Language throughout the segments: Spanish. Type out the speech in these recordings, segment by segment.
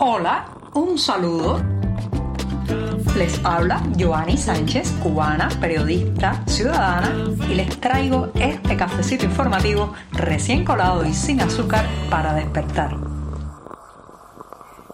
Hola, un saludo. Les habla Joanny Sánchez, cubana, periodista, ciudadana, y les traigo este cafecito informativo recién colado y sin azúcar para despertar.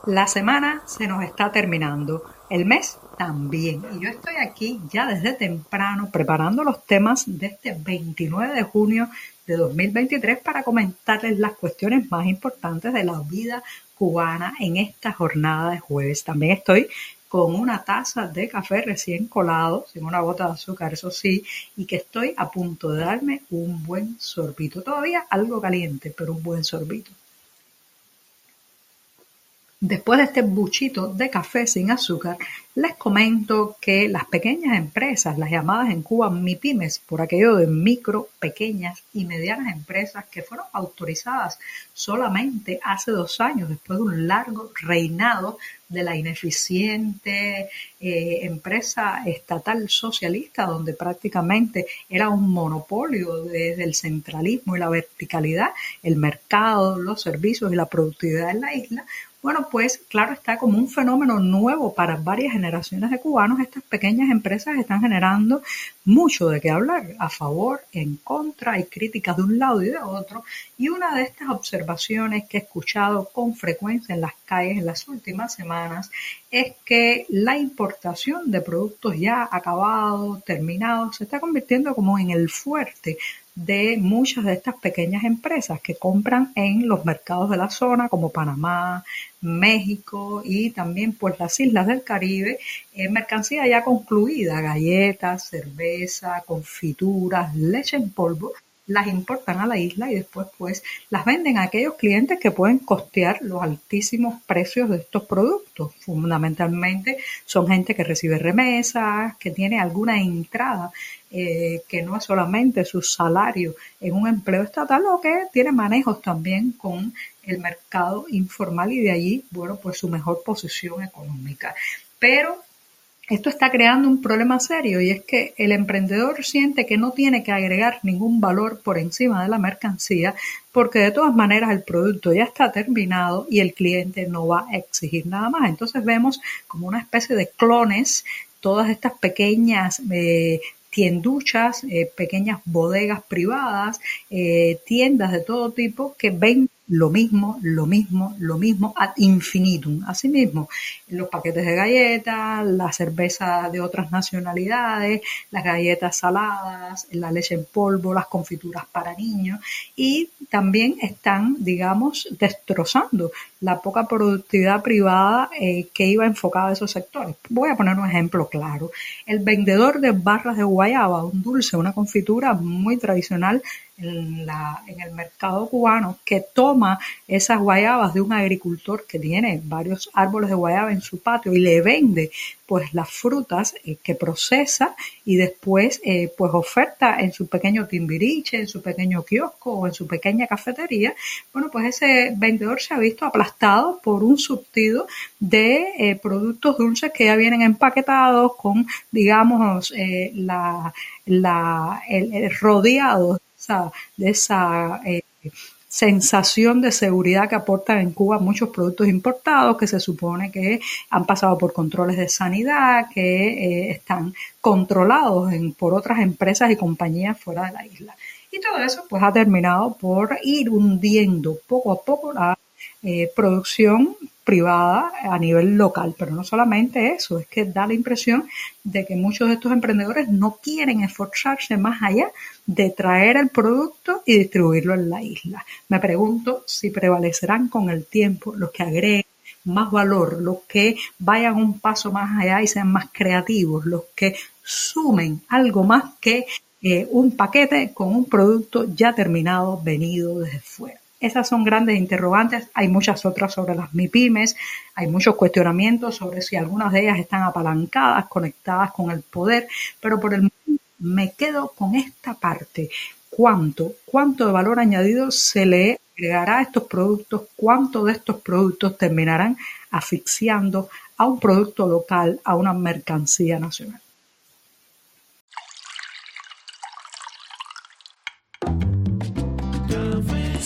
La semana se nos está terminando, el mes también, y yo estoy aquí ya desde temprano preparando los temas de este 29 de junio de 2023 para comentarles las cuestiones más importantes de la vida cubana en esta jornada de jueves. También estoy con una taza de café recién colado, sin una gota de azúcar, eso sí, y que estoy a punto de darme un buen sorbito. Todavía algo caliente, pero un buen sorbito. Después de este buchito de café sin azúcar, les comento que las pequeñas empresas, las llamadas en Cuba MIPIMES, por aquello de micro, pequeñas y medianas empresas que fueron autorizadas solamente hace dos años, después de un largo reinado de la ineficiente eh, empresa estatal socialista, donde prácticamente era un monopolio desde el centralismo y la verticalidad, el mercado, los servicios y la productividad en la isla, bueno, pues claro está como un fenómeno nuevo para varias generaciones de cubanos. Estas pequeñas empresas están generando mucho de qué hablar, a favor, en contra, hay críticas de un lado y de otro. Y una de estas observaciones que he escuchado con frecuencia en las calles en las últimas semanas es que la importación de productos ya acabados, terminados, se está convirtiendo como en el fuerte de muchas de estas pequeñas empresas que compran en los mercados de la zona como Panamá, México y también pues las islas del Caribe, en mercancía ya concluida, galletas, cerveza, confituras, leche en polvo, las importan a la isla y después pues las venden a aquellos clientes que pueden costear los altísimos precios de estos productos. Fundamentalmente son gente que recibe remesas, que tiene alguna entrada eh, que no es solamente su salario en un empleo estatal o que tiene manejos también con el mercado informal y de allí, bueno, pues su mejor posición económica. Pero esto está creando un problema serio y es que el emprendedor siente que no tiene que agregar ningún valor por encima de la mercancía porque de todas maneras el producto ya está terminado y el cliente no va a exigir nada más. Entonces vemos como una especie de clones todas estas pequeñas eh, tienduchas, eh, pequeñas bodegas privadas, eh, tiendas de todo tipo que ven lo mismo, lo mismo, lo mismo ad infinitum. Asimismo, los paquetes de galletas, la cerveza de otras nacionalidades, las galletas saladas, la leche en polvo, las confituras para niños y también están, digamos, destrozando la poca productividad privada eh, que iba enfocada a esos sectores. Voy a poner un ejemplo claro. El vendedor de barras de guayaba, un dulce, una confitura muy tradicional en, en el mercado cubano que toma esas guayabas de un agricultor que tiene varios árboles de guayaba en su patio y le vende pues las frutas eh, que procesa y después eh, pues oferta en su pequeño timbiriche, en su pequeño kiosco o en su pequeña cafetería, bueno pues ese vendedor se ha visto aplastado por un subtido de eh, productos dulces que ya vienen empaquetados con digamos la, la el, rodeado de esa eh, sensación de seguridad que aportan en Cuba muchos productos importados que se supone que han pasado por controles de sanidad, que eh, están controlados por otras empresas y compañías fuera de la isla. Y todo eso pues ha terminado por ir hundiendo poco a poco la eh, producción privada a nivel local. Pero no solamente eso, es que da la impresión de que muchos de estos emprendedores no quieren esforzarse más allá de traer el producto y distribuirlo en la isla. Me pregunto si prevalecerán con el tiempo los que agreguen más valor, los que vayan un paso más allá y sean más creativos, los que sumen algo más que eh, un paquete con un producto ya terminado, venido desde fuera. Esas son grandes interrogantes. Hay muchas otras sobre las MIPIMES. Hay muchos cuestionamientos sobre si algunas de ellas están apalancadas, conectadas con el poder. Pero por el momento me quedo con esta parte. ¿Cuánto, cuánto de valor añadido se le agregará a estos productos? ¿Cuánto de estos productos terminarán asfixiando a un producto local, a una mercancía nacional?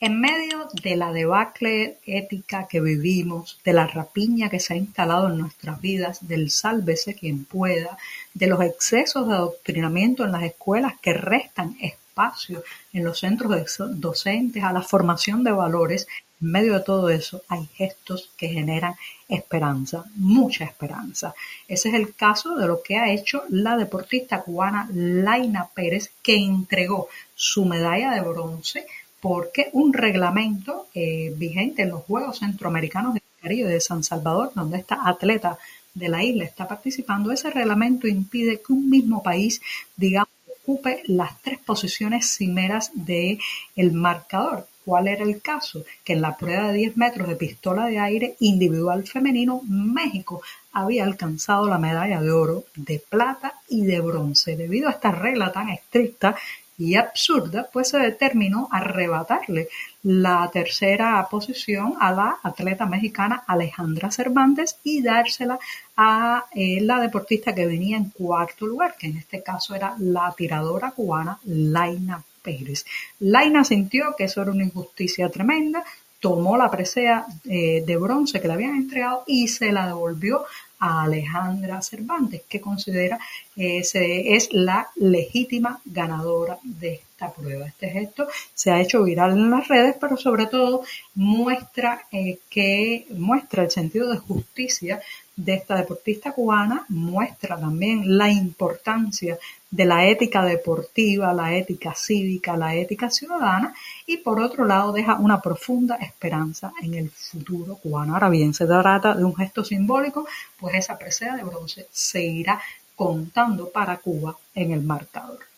En medio de la debacle ética que vivimos, de la rapiña que se ha instalado en nuestras vidas, del sálvese quien pueda, de los excesos de adoctrinamiento en las escuelas que restan espacio en los centros docentes a la formación de valores, en medio de todo eso hay gestos que generan esperanza, mucha esperanza. Ese es el caso de lo que ha hecho la deportista cubana Laina Pérez, que entregó su medalla de bronce porque un reglamento eh, vigente en los Juegos Centroamericanos del Caribe de San Salvador, donde esta atleta de la isla está participando, ese reglamento impide que un mismo país, digamos, ocupe las tres posiciones cimeras del el marcador. ¿Cuál era el caso? Que en la prueba de 10 metros de pistola de aire individual femenino, México había alcanzado la medalla de oro, de plata y de bronce. Debido a esta regla tan estricta, y absurda, pues se determinó arrebatarle la tercera posición a la atleta mexicana Alejandra Cervantes y dársela a eh, la deportista que venía en cuarto lugar, que en este caso era la tiradora cubana Laina Pérez. Laina sintió que eso era una injusticia tremenda, tomó la presea eh, de bronce que le habían entregado y se la devolvió a Alejandra Cervantes, que considera que es la legítima ganadora de esta prueba. Este gesto se ha hecho viral en las redes, pero sobre todo muestra eh, que muestra el sentido de justicia de esta deportista cubana, muestra también la importancia de la ética deportiva, la ética cívica, la ética ciudadana y por otro lado deja una profunda esperanza en el futuro cubano. Ahora bien, se trata de un gesto simbólico, pues esa presea de bronce se irá contando para Cuba en el marcador.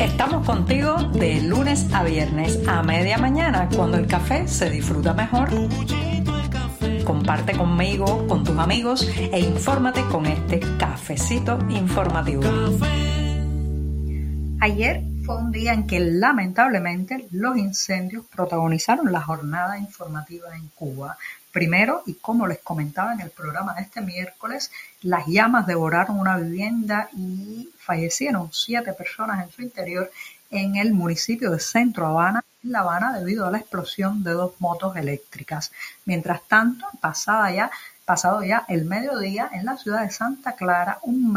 Estamos contigo de lunes a viernes a media mañana, cuando el café se disfruta mejor. Comparte conmigo, con tus amigos e infórmate con este cafecito informativo. Ayer fue un día en que lamentablemente los incendios protagonizaron la jornada informativa en Cuba. Primero, y como les comentaba en el programa de este miércoles, las llamas devoraron una vivienda y fallecieron siete personas en su interior en el municipio de Centro Habana, en La Habana, debido a la explosión de dos motos eléctricas. Mientras tanto, pasada ya, pasado ya el mediodía, en la ciudad de Santa Clara, un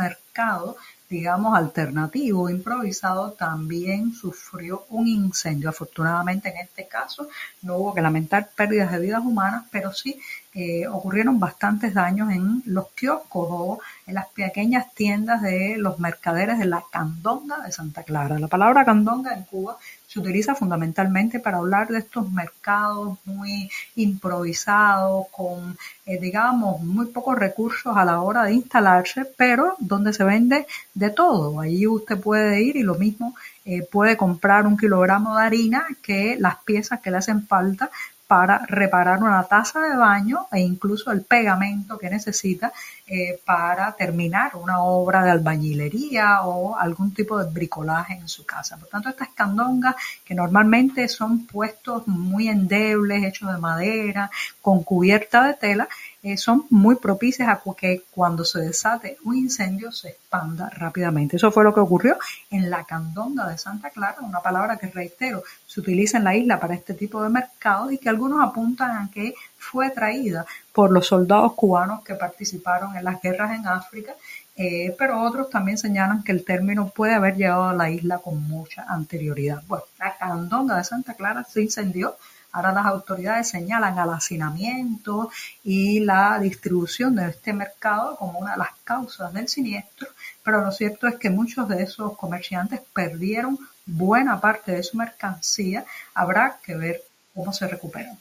digamos, alternativo, improvisado, también sufrió un incendio. Afortunadamente en este caso no hubo que lamentar pérdidas de vidas humanas, pero sí eh, ocurrieron bastantes daños en los kioscos o en las pequeñas tiendas de los mercaderes de la Candonga de Santa Clara. La palabra Candonga en Cuba se utiliza fundamentalmente para hablar de estos mercados muy improvisados, con, eh, digamos, muy pocos recursos a la hora de instalarse, pero donde se vende de todo. Ahí usted puede ir y lo mismo eh, puede comprar un kilogramo de harina que las piezas que le hacen falta para reparar una taza de baño e incluso el pegamento que necesita eh, para terminar una obra de albañilería o algún tipo de bricolaje en su casa. Por tanto, estas candongas que normalmente son puestos muy endebles, hechos de madera, con cubierta de tela, son muy propicias a que cuando se desate un incendio se expanda rápidamente. Eso fue lo que ocurrió en la candonga de Santa Clara, una palabra que reitero, se utiliza en la isla para este tipo de mercados y que algunos apuntan a que fue traída por los soldados cubanos que participaron en las guerras en África, eh, pero otros también señalan que el término puede haber llegado a la isla con mucha anterioridad. Bueno, la candonga de Santa Clara se incendió Ahora las autoridades señalan al hacinamiento y la distribución de este mercado como una de las causas del siniestro, pero lo cierto es que muchos de esos comerciantes perdieron buena parte de su mercancía. Habrá que ver cómo se recuperan.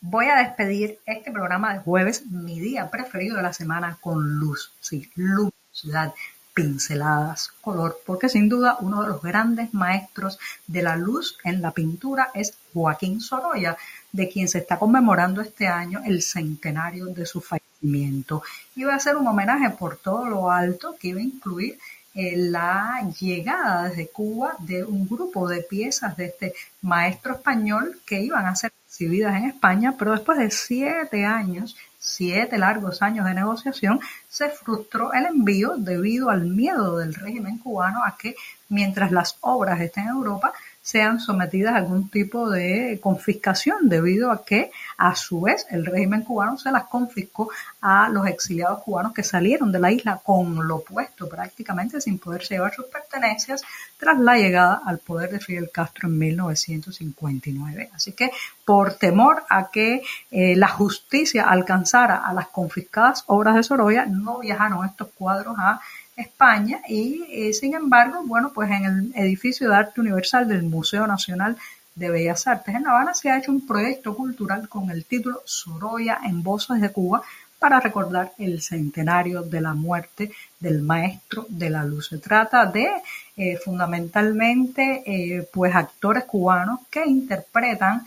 Voy a despedir este programa de jueves, mi día preferido de la semana, con luz. Sí, luz ciudad. pinceladas color, porque sin duda uno de los grandes maestros de la luz en la pintura es Joaquín Sorolla, de quien se está conmemorando este año el centenario de su fallecimiento. Iba a ser un homenaje por todo lo alto que iba a incluir eh, la llegada desde Cuba de un grupo de piezas de este maestro español que iban a ser exhibidas en España, pero después de siete años siete largos años de negociación, se frustró el envío debido al miedo del régimen cubano a que mientras las obras estén en Europa, sean sometidas a algún tipo de confiscación debido a que a su vez el régimen cubano se las confiscó a los exiliados cubanos que salieron de la isla con lo puesto prácticamente sin poder llevar sus pertenencias tras la llegada al poder de Fidel Castro en 1959. Así que por temor a que eh, la justicia alcanzara a las confiscadas obras de Sorolla, no viajaron estos cuadros a España y eh, sin embargo, bueno, pues en el edificio de arte universal del Museo Nacional de Bellas Artes en La Habana se ha hecho un proyecto cultural con el título Sorolla en Voces de Cuba para recordar el centenario de la muerte del maestro de la luz. Se trata de eh, fundamentalmente eh, pues actores cubanos que interpretan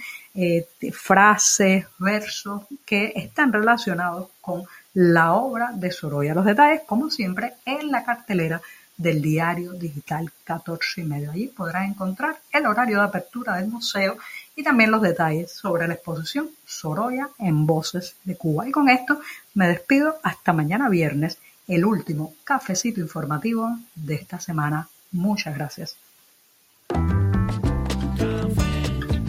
frases, versos que están relacionados con la obra de Sorolla. Los detalles, como siempre, en la cartelera del diario digital 14 y medio. Allí podrás encontrar el horario de apertura del museo y también los detalles sobre la exposición Sorolla en Voces de Cuba. Y con esto me despido hasta mañana viernes, el último cafecito informativo de esta semana. Muchas gracias.